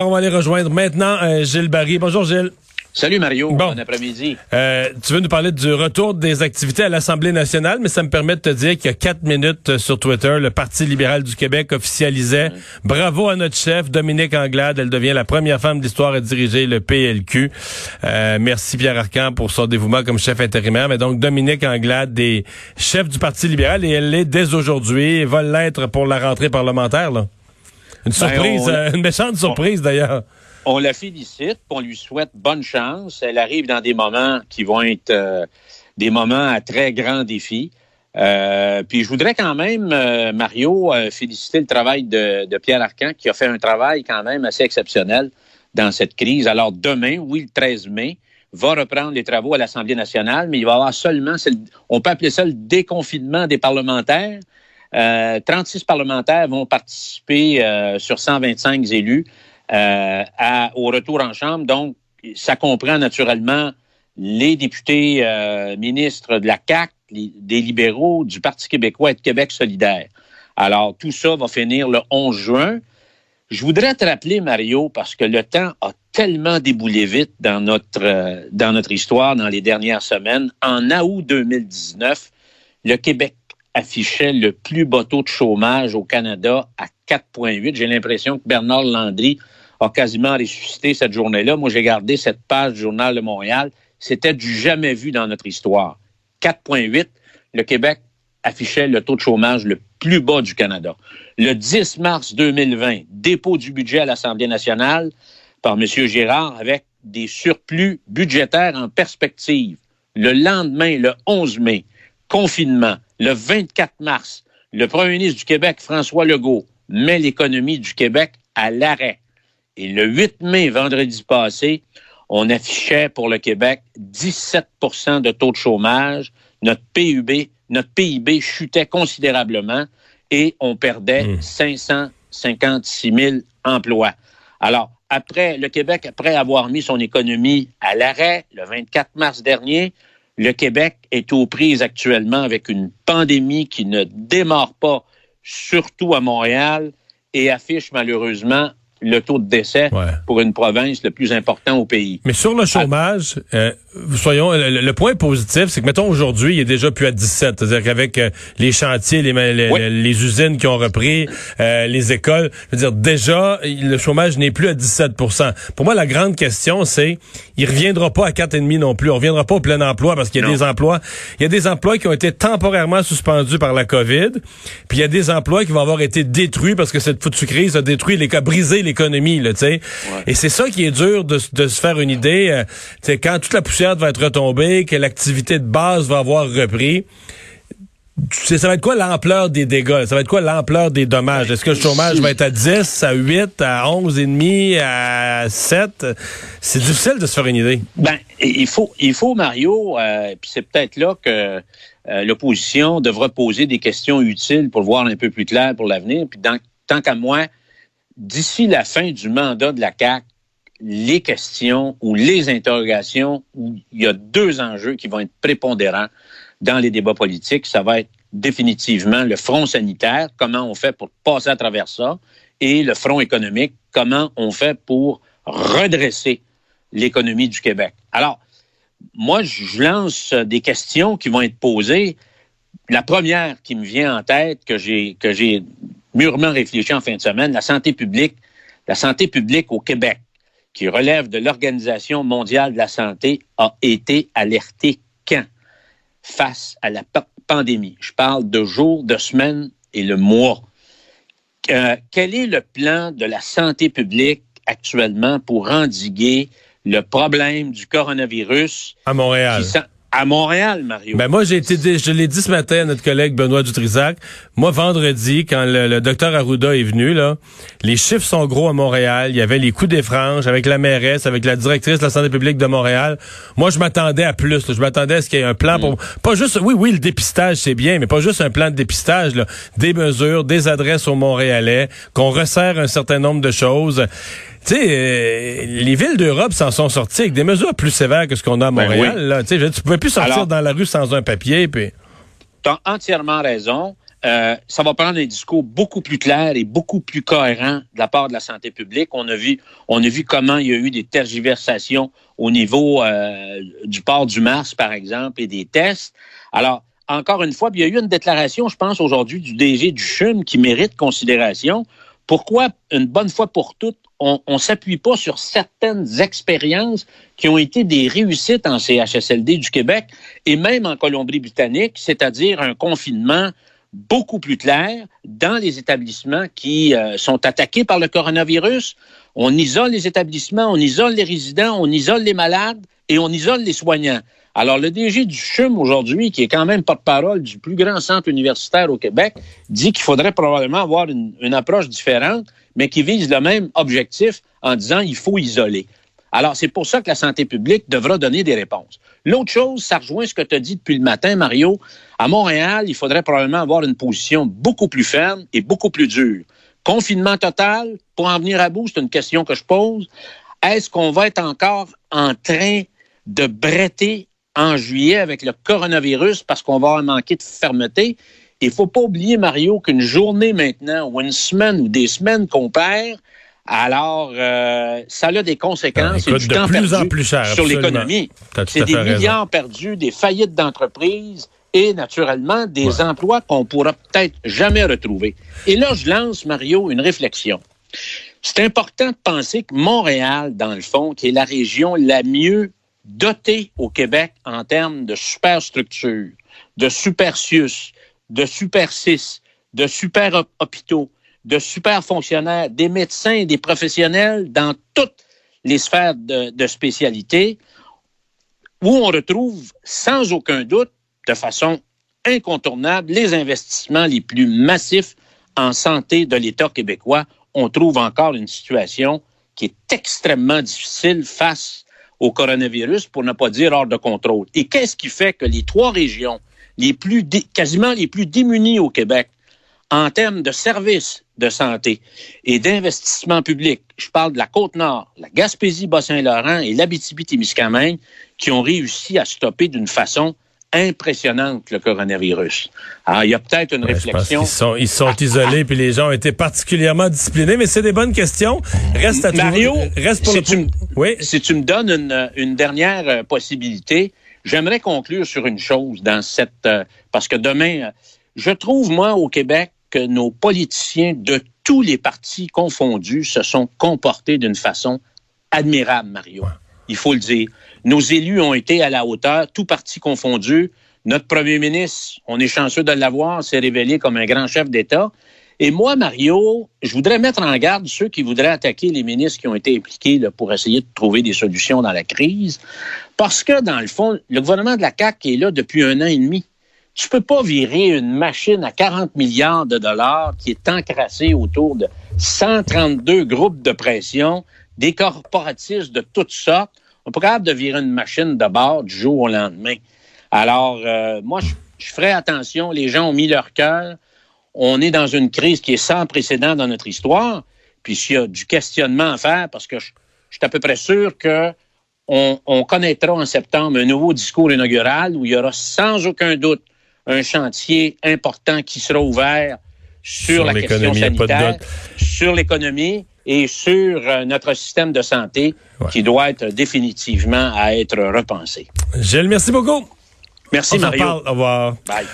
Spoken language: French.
On va aller rejoindre maintenant euh, Gilles Barry. Bonjour Gilles. Salut Mario, bon, après-midi. Euh, tu veux nous parler du retour des activités à l'Assemblée nationale, mais ça me permet de te dire qu'il y a quatre minutes euh, sur Twitter, le Parti libéral du Québec officialisait bravo à notre chef, Dominique Anglade. Elle devient la première femme d'histoire à diriger le PLQ. Euh, merci Pierre Arcan pour son dévouement comme chef intérimaire. Mais donc Dominique Anglade des chefs du Parti libéral et elle l'est dès aujourd'hui et va l'être pour la rentrée parlementaire. Là. Une ben, euh, une méchante surprise d'ailleurs. On la félicite, on lui souhaite bonne chance. Elle arrive dans des moments qui vont être euh, des moments à très grand défi. Euh, puis je voudrais quand même, Mario, féliciter le travail de, Pierre Arcan, qui a fait un travail quand même assez exceptionnel dans cette crise. Alors demain, oui, le 13 mai, va reprendre les travaux à l'Assemblée nationale, mais il va y avoir seulement, on peut appeler ça le déconfinement des parlementaires. 36 euh, parlementaires vont participer euh, sur 125 élus euh, au retour en Chambre. Donc, ça comprend naturellement les députés ministres de la CAC, des libéraux, du Parti québécois et de Québec solidaire. Alors, tout ça va finir le 11 juin. Je voudrais te rappeler, Mario, parce que le temps a tellement déboulé vite dans notre, dans notre histoire dans les dernières semaines. En août 2019, le Québec affichait le plus bas taux de chômage au Canada à 4,8. J'ai l'impression que Bernard Landry a quasiment ressuscité cette journée-là. Moi, j'ai gardé cette page du Journal de Montréal. C'était du jamais vu dans notre histoire. 4,8. Le Québec affichait le taux de chômage le plus bas du Canada. Le 10 mars 2020, dépôt du budget à l'Assemblée nationale par M. Girard avec des surplus budgétaires en perspective. Le lendemain, le 11 mai, confinement. Le 24 mars, le premier ministre du Québec, François Legault, met l'économie du Québec à l'arrêt. Et le 8 mai, vendredi passé, on affichait pour le Québec 17% de taux de chômage. Notre PIB chutait considérablement et on perdait 556 mmh. 000 emplois. Alors, après, le Québec, après avoir mis son économie à l'arrêt le 24 mars dernier, le Québec est aux prises actuellement avec une pandémie qui ne démarre pas, surtout à Montréal, et affiche malheureusement le taux de décès pour une province le plus important au pays. Mais sur le chômage, euh, soyons le, point positif, c'est que mettons aujourd'hui, il est déjà plus à 17, c'est-à-dire qu'avec euh, les chantiers, les, les, usines qui ont repris, euh, les écoles, je veux dire déjà le chômage n'est plus à 17% Pour moi, la grande question, c'est il reviendra pas à 4,5 non plus, on reviendra pas au plein emploi parce qu'il y a des emplois, il y a des emplois qui ont été temporairement suspendus par la Covid, puis il y a des emplois qui vont avoir été détruits parce que cette foutue crise a détruit les cas brisé l'économie, là, tu sais. Et c'est ça qui est dur de, de se faire une idée. Euh, quand toute la poussière va être retombée, que l'activité de base va avoir repris, ça va être quoi l'ampleur des dégâts? Ça va être quoi l'ampleur des dommages? Est-ce que le chômage va être à 10, à 8, à 11 et demi, à 7? C'est difficile de se faire une idée. Ben, il faut, il faut Mario, euh, puis c'est peut-être là que euh, l'opposition devra poser des questions utiles pour voir un peu plus clair pour l'avenir. Puis tant qu'à moi, d'ici la fin du mandat de la CAC, les questions ou les interrogations où il y a deux enjeux qui vont être prépondérants dans les débats politiques. Ça va être définitivement le front sanitaire, comment on fait pour passer à travers ça, et le front économique, comment on fait pour redresser l'économie du Québec. Alors, moi, je lance des questions qui vont être posées. La première qui me vient en tête, que j'ai, que j'ai mûrement réfléchi en fin de semaine, la santé publique, la santé publique au Québec, qui relève de l'Organisation mondiale de la santé, a été alertée quand? Face à la pandémie? Je parle de jours, de semaines et le mois. Euh, quel est le plan de la santé publique actuellement pour endiguer le problème du coronavirus? À Montréal à Montréal, Mario. Ben moi, j'ai été, je l'ai dit ce matin à notre collègue Benoît Dutrisac. Moi, vendredi, quand le, docteur Arruda est venu, là, les chiffres sont gros à Montréal. Il y avait les coups des franges avec la mairesse, avec la directrice de la santé publique de Montréal. Moi, je m'attendais à plus. Je m'attendais à ce qu'il y ait un plan pour, mm. pas juste, oui, oui, le dépistage, c'est bien, mais pas juste un plan de dépistage, là. Des mesures, des adresses aux Montréalais, qu'on resserre un certain nombre de choses. Tu sais, euh, les villes d'Europe s'en sont sorties avec des mesures plus sévères que ce qu'on a à Montréal. Ben Tu pouvais plus sortir dans la rue sans un papier. Puis... Tu as entièrement raison. euh, ça va prendre un discours beaucoup plus clair et beaucoup plus cohérent de la part de la santé publique. On a vu, on a vu comment il y a eu des tergiversations au niveau euh, du port du Mars, par exemple, et des tests. Alors, encore une fois, il y a eu une déclaration, je pense, aujourd'hui du DG du CHUM qui mérite considération. Pourquoi, une bonne fois pour toutes, on ne s'appuie pas sur certaines expériences qui ont été des réussites en CHSLD du Québec et même en Colombie-Britannique, c'est-à-dire un confinement beaucoup plus clair dans les établissements qui euh, sont attaqués par le coronavirus. On isole les établissements, on isole les résidents, on isole les malades et on isole les soignants. Alors, le DG du CHUM aujourd'hui, qui est quand même porte-parole du plus grand centre universitaire au Québec, dit qu'il faudrait probablement avoir une, approche différente, mais qui vise le même objectif en disant il faut isoler. Alors, c'est pour ça que la santé publique devra donner des réponses. L'autre chose, ça rejoint ce que tu as dit depuis le matin, Mario. À Montréal, il faudrait probablement avoir une position beaucoup plus ferme et beaucoup plus dure. Confinement total, pour en venir à bout, c'est une question que je pose. Est-ce qu'on va être encore en train de bretter en juillet avec le coronavirus parce qu'on va manquer de fermeté? Il faut pas oublier, Mario, qu'une journée maintenant, ou une semaine, ou des semaines qu'on perd, alors, euh, ça a des conséquences du temps plus en plus cher, sur l'économie. C'est des milliards perdus, des faillites d'entreprises et naturellement des ouais. emplois qu'on pourra peut-être jamais retrouver. Et là, je lance, Mario, une réflexion. C'est important de penser que Montréal, dans le fond, qui est la région la mieux dotée au Québec en termes de superstructures, de supercius, de super 6, de super hôpitaux, de super fonctionnaires, des médecins des professionnels dans toutes les sphères de, de spécialité, où on retrouve sans aucun doute, de façon incontournable, les investissements les plus massifs en santé de l'État québécois. On trouve encore une situation qui est extrêmement difficile face au coronavirus, pour ne pas dire hors de contrôle. Et qu'est-ce qui fait que les trois régions quasiment les plus démunies au Québec en termes de services de santé et d'investissement public, je parle de la Côte-Nord, la Gaspésie, Bas-Saint-Laurent et l'Abitibi-Témiscamingue, qui ont réussi à stopper d'une façon impressionnante le coronavirus. Alors, il y a peut-être une ouais, réflexion. Ils sont, ils sont isolés, puis les gens ont été particulièrement disciplinés, mais c'est des bonnes questions. Reste à Mario, reste pour si, le... tu oui. si tu me donnes une, une dernière possibilité, j'aimerais conclure sur une chose dans cette... Euh, parce que demain, je trouve, moi, au Québec, que nos politiciens de tous les partis confondus se sont comportés d'une façon admirable, Mario. Il faut le dire. Nos élus ont été à la hauteur, tout parti confondu. Notre premier ministre, on est chanceux de l'avoir, s'est révélé comme un grand chef d'État. Et moi, Mario, je voudrais mettre en garde ceux qui voudraient attaquer les ministres qui ont été impliqués pour essayer de trouver des solutions dans la crise. Parce que, dans le fond, le gouvernement de la CAQ est là depuis un an et demi. Tu peux pas virer une machine à 40 milliards de dollars qui est encrassée autour de 132 groupes de pression, des corporatistes de toutes sortes. On peut pas capable de virer une machine de bord du jour au lendemain. Alors, euh, moi, je, je ferai attention. Les gens ont mis leur cœur. On est dans une crise qui est sans précédent dans notre histoire. Puis s'il y a du questionnement à faire, parce que je, je suis à peu près sûr que on, on, connaîtra en septembre un nouveau discours inaugural où il y aura sans aucun doute un chantier important qui sera ouvert sur, sur la question sanitaire, sur l'économie et sur euh, notre système de santé ouais. qui doit être définitivement à être repensé. Gilles, merci beaucoup. Merci, On Mario. Au revoir. Bye.